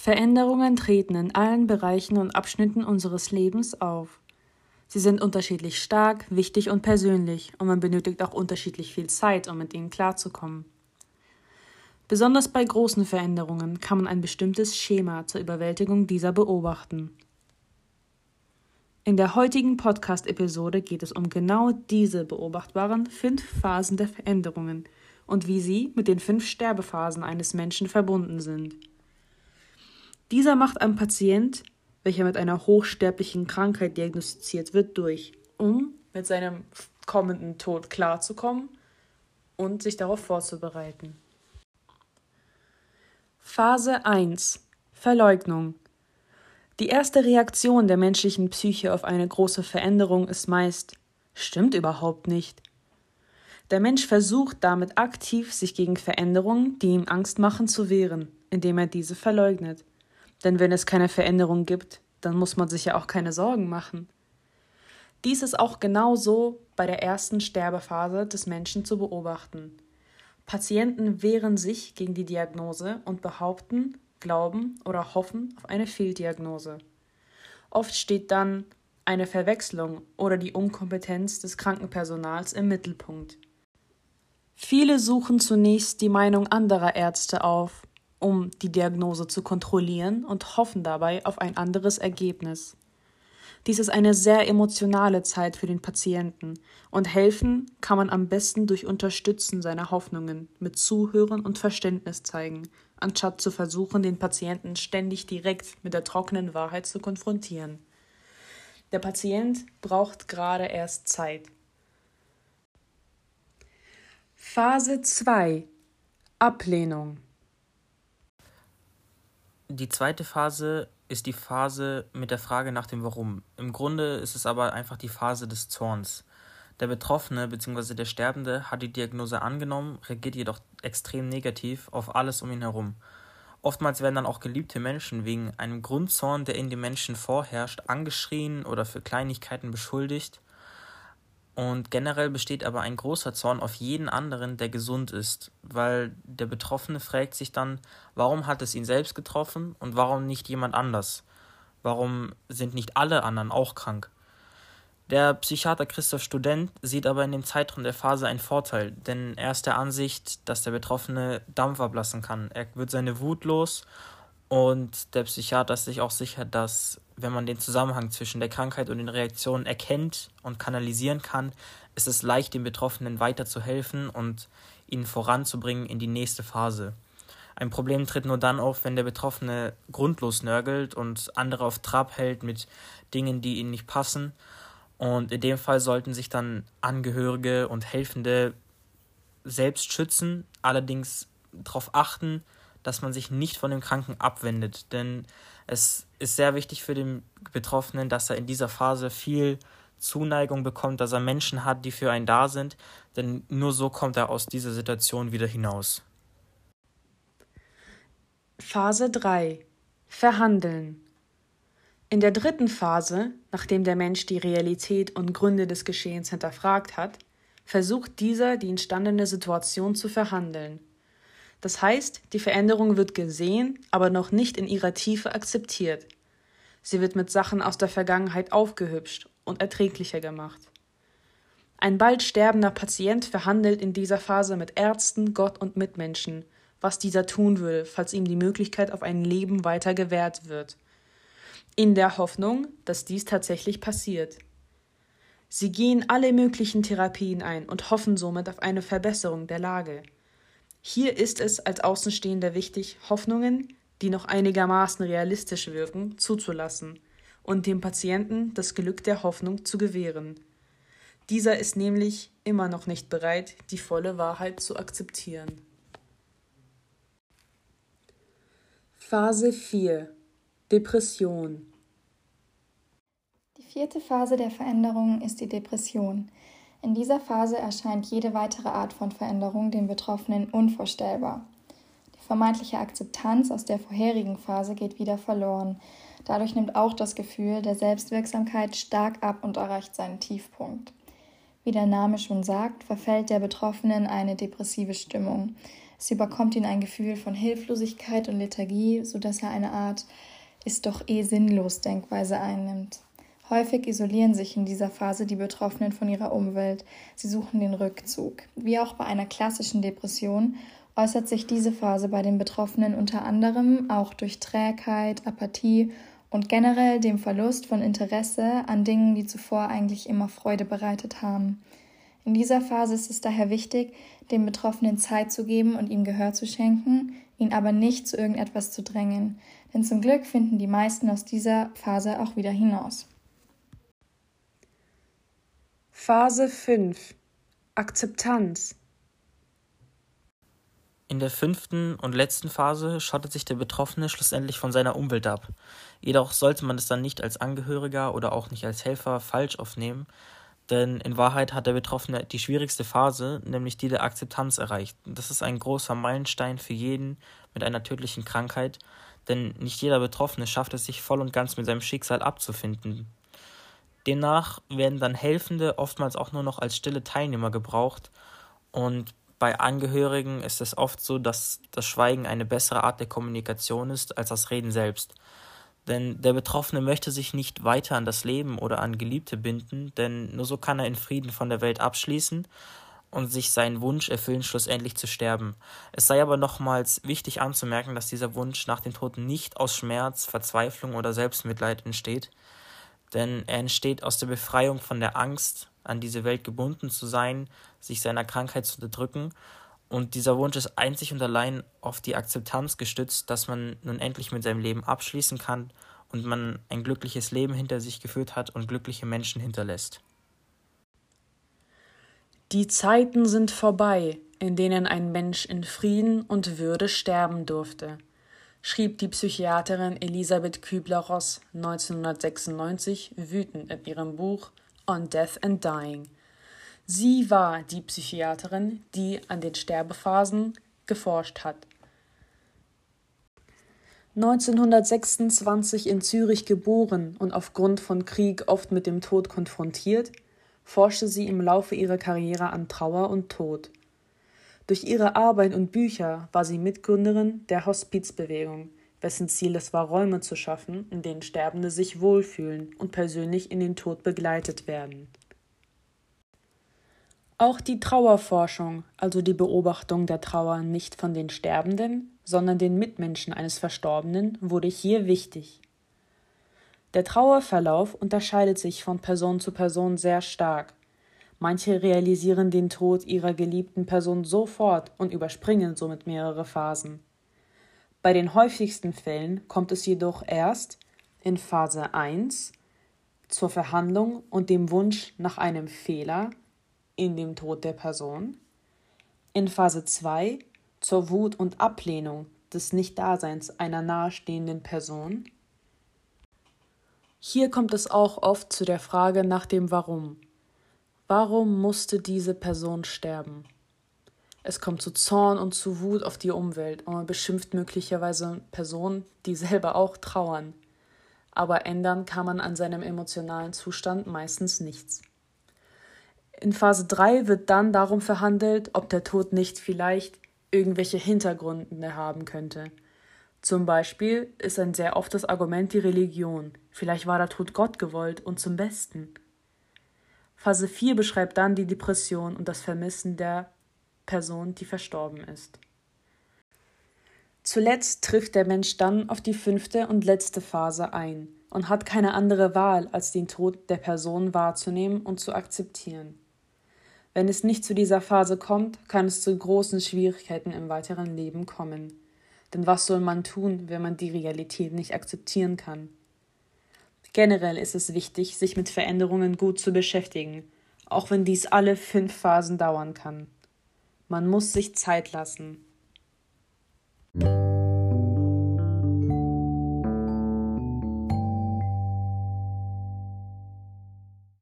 Veränderungen treten in allen Bereichen und Abschnitten unseres Lebens auf. Sie sind unterschiedlich stark, wichtig und persönlich, und man benötigt auch unterschiedlich viel Zeit, um mit ihnen klarzukommen. Besonders bei großen Veränderungen kann man ein bestimmtes Schema zur Überwältigung dieser beobachten. In der heutigen Podcast-Episode geht es um genau diese beobachtbaren fünf Phasen der Veränderungen und wie sie mit den fünf Sterbephasen eines Menschen verbunden sind. Dieser macht ein Patient, welcher mit einer hochsterblichen Krankheit diagnostiziert wird, durch, um mit seinem kommenden Tod klarzukommen und sich darauf vorzubereiten. Phase 1 Verleugnung Die erste Reaktion der menschlichen Psyche auf eine große Veränderung ist meist stimmt überhaupt nicht. Der Mensch versucht damit aktiv, sich gegen Veränderungen, die ihm Angst machen, zu wehren, indem er diese verleugnet. Denn wenn es keine Veränderung gibt, dann muss man sich ja auch keine Sorgen machen. Dies ist auch genauso bei der ersten Sterbephase des Menschen zu beobachten. Patienten wehren sich gegen die Diagnose und behaupten, glauben oder hoffen auf eine Fehldiagnose. Oft steht dann eine Verwechslung oder die Unkompetenz des Krankenpersonals im Mittelpunkt. Viele suchen zunächst die Meinung anderer Ärzte auf um die Diagnose zu kontrollieren und hoffen dabei auf ein anderes Ergebnis. Dies ist eine sehr emotionale Zeit für den Patienten und helfen kann man am besten durch Unterstützen seiner Hoffnungen, mit Zuhören und Verständnis zeigen, anstatt zu versuchen, den Patienten ständig direkt mit der trockenen Wahrheit zu konfrontieren. Der Patient braucht gerade erst Zeit. Phase 2 Ablehnung die zweite Phase ist die Phase mit der Frage nach dem Warum. Im Grunde ist es aber einfach die Phase des Zorns. Der Betroffene bzw. der Sterbende hat die Diagnose angenommen, reagiert jedoch extrem negativ auf alles um ihn herum. Oftmals werden dann auch geliebte Menschen wegen einem Grundzorn, der in den Menschen vorherrscht, angeschrien oder für Kleinigkeiten beschuldigt und generell besteht aber ein großer Zorn auf jeden anderen, der gesund ist, weil der Betroffene fragt sich dann, warum hat es ihn selbst getroffen und warum nicht jemand anders? Warum sind nicht alle anderen auch krank? Der Psychiater Christoph Student sieht aber in dem Zeitraum der Phase einen Vorteil, denn er ist der Ansicht, dass der Betroffene Dampf ablassen kann. Er wird seine Wut los und der Psychiater ist sich auch sicher, dass wenn man den Zusammenhang zwischen der Krankheit und den Reaktionen erkennt und kanalisieren kann, ist es leicht, den Betroffenen weiterzuhelfen und ihn voranzubringen in die nächste Phase. Ein Problem tritt nur dann auf, wenn der Betroffene grundlos nörgelt und andere auf Trab hält mit Dingen, die ihnen nicht passen. Und in dem Fall sollten sich dann Angehörige und Helfende selbst schützen, allerdings darauf achten, dass man sich nicht von dem Kranken abwendet. Denn es ist sehr wichtig für den Betroffenen, dass er in dieser Phase viel Zuneigung bekommt, dass er Menschen hat, die für einen da sind, denn nur so kommt er aus dieser Situation wieder hinaus. Phase 3 Verhandeln In der dritten Phase, nachdem der Mensch die Realität und Gründe des Geschehens hinterfragt hat, versucht dieser die entstandene Situation zu verhandeln. Das heißt, die Veränderung wird gesehen, aber noch nicht in ihrer Tiefe akzeptiert. Sie wird mit Sachen aus der Vergangenheit aufgehübscht und erträglicher gemacht. Ein bald sterbender Patient verhandelt in dieser Phase mit Ärzten, Gott und Mitmenschen, was dieser tun würde, falls ihm die Möglichkeit auf ein Leben weiter gewährt wird. In der Hoffnung, dass dies tatsächlich passiert. Sie gehen alle möglichen Therapien ein und hoffen somit auf eine Verbesserung der Lage. Hier ist es als Außenstehender wichtig, Hoffnungen, die noch einigermaßen realistisch wirken, zuzulassen und dem Patienten das Glück der Hoffnung zu gewähren. Dieser ist nämlich immer noch nicht bereit, die volle Wahrheit zu akzeptieren. Phase 4 Depression Die vierte Phase der Veränderung ist die Depression. In dieser Phase erscheint jede weitere Art von Veränderung dem Betroffenen unvorstellbar. Die vermeintliche Akzeptanz aus der vorherigen Phase geht wieder verloren. Dadurch nimmt auch das Gefühl der Selbstwirksamkeit stark ab und erreicht seinen Tiefpunkt. Wie der Name schon sagt, verfällt der Betroffene in eine depressive Stimmung. Es überkommt ihn ein Gefühl von Hilflosigkeit und Lethargie, sodass er eine Art ist doch eh sinnlos Denkweise einnimmt. Häufig isolieren sich in dieser Phase die Betroffenen von ihrer Umwelt. Sie suchen den Rückzug. Wie auch bei einer klassischen Depression äußert sich diese Phase bei den Betroffenen unter anderem auch durch Trägheit, Apathie und generell dem Verlust von Interesse an Dingen, die zuvor eigentlich immer Freude bereitet haben. In dieser Phase ist es daher wichtig, dem Betroffenen Zeit zu geben und ihm Gehör zu schenken, ihn aber nicht zu irgendetwas zu drängen, denn zum Glück finden die meisten aus dieser Phase auch wieder hinaus. Phase 5 Akzeptanz in der fünften und letzten Phase schottet sich der Betroffene schlussendlich von seiner Umwelt ab. Jedoch sollte man es dann nicht als Angehöriger oder auch nicht als Helfer falsch aufnehmen, denn in Wahrheit hat der Betroffene die schwierigste Phase, nämlich die der Akzeptanz erreicht. Das ist ein großer Meilenstein für jeden mit einer tödlichen Krankheit, denn nicht jeder Betroffene schafft es sich voll und ganz mit seinem Schicksal abzufinden. Demnach werden dann Helfende oftmals auch nur noch als stille Teilnehmer gebraucht und bei Angehörigen ist es oft so, dass das Schweigen eine bessere Art der Kommunikation ist als das Reden selbst. Denn der Betroffene möchte sich nicht weiter an das Leben oder an Geliebte binden, denn nur so kann er in Frieden von der Welt abschließen und sich seinen Wunsch erfüllen, schlussendlich zu sterben. Es sei aber nochmals wichtig anzumerken, dass dieser Wunsch nach dem Tod nicht aus Schmerz, Verzweiflung oder Selbstmitleid entsteht, denn er entsteht aus der Befreiung von der Angst, an diese Welt gebunden zu sein, sich seiner Krankheit zu unterdrücken. Und dieser Wunsch ist einzig und allein auf die Akzeptanz gestützt, dass man nun endlich mit seinem Leben abschließen kann und man ein glückliches Leben hinter sich geführt hat und glückliche Menschen hinterlässt. Die Zeiten sind vorbei, in denen ein Mensch in Frieden und Würde sterben durfte, schrieb die Psychiaterin Elisabeth Kübler-Ross 1996 wütend in ihrem Buch on Death and Dying. Sie war die Psychiaterin, die an den Sterbephasen geforscht hat. 1926 in Zürich geboren und aufgrund von Krieg oft mit dem Tod konfrontiert, forschte sie im Laufe ihrer Karriere an Trauer und Tod. Durch ihre Arbeit und Bücher war sie Mitgründerin der Hospizbewegung, wessen Ziel es war, Räume zu schaffen, in denen Sterbende sich wohlfühlen und persönlich in den Tod begleitet werden. Auch die Trauerforschung, also die Beobachtung der Trauer nicht von den Sterbenden, sondern den Mitmenschen eines Verstorbenen, wurde hier wichtig. Der Trauerverlauf unterscheidet sich von Person zu Person sehr stark. Manche realisieren den Tod ihrer geliebten Person sofort und überspringen somit mehrere Phasen. Bei den häufigsten Fällen kommt es jedoch erst in Phase 1 zur Verhandlung und dem Wunsch nach einem Fehler in dem Tod der Person, in Phase 2 zur Wut und Ablehnung des Nichtdaseins einer nahestehenden Person. Hier kommt es auch oft zu der Frage nach dem Warum. Warum musste diese Person sterben? Es kommt zu Zorn und zu Wut auf die Umwelt und man beschimpft möglicherweise Personen, die selber auch trauern. Aber ändern kann man an seinem emotionalen Zustand meistens nichts. In Phase 3 wird dann darum verhandelt, ob der Tod nicht vielleicht irgendwelche Hintergründe haben könnte. Zum Beispiel ist ein sehr oft das Argument die Religion. Vielleicht war der Tod Gott gewollt und zum Besten. Phase 4 beschreibt dann die Depression und das Vermissen der Person, die verstorben ist. Zuletzt trifft der Mensch dann auf die fünfte und letzte Phase ein und hat keine andere Wahl, als den Tod der Person wahrzunehmen und zu akzeptieren. Wenn es nicht zu dieser Phase kommt, kann es zu großen Schwierigkeiten im weiteren Leben kommen. Denn was soll man tun, wenn man die Realität nicht akzeptieren kann? Generell ist es wichtig, sich mit Veränderungen gut zu beschäftigen, auch wenn dies alle fünf Phasen dauern kann. Man muss sich Zeit lassen.